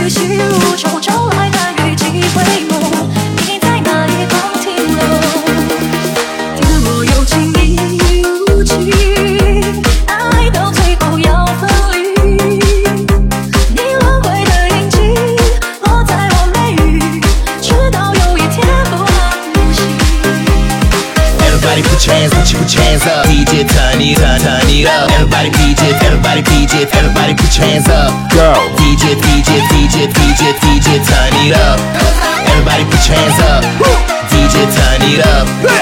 雨细如愁，朝来寒雨几回眸。你在哪一方停留？天若有情亦无情，爱到最后要分离。你轮回的印记落在我眉宇，直到有一天不能呼吸。Everybody put your hands up, put your hands up, DJ turn it, turn it up, everybody DJ, everybody put your hands up. it up. Everybody put your hands up. DJ, turn it up.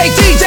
say DJ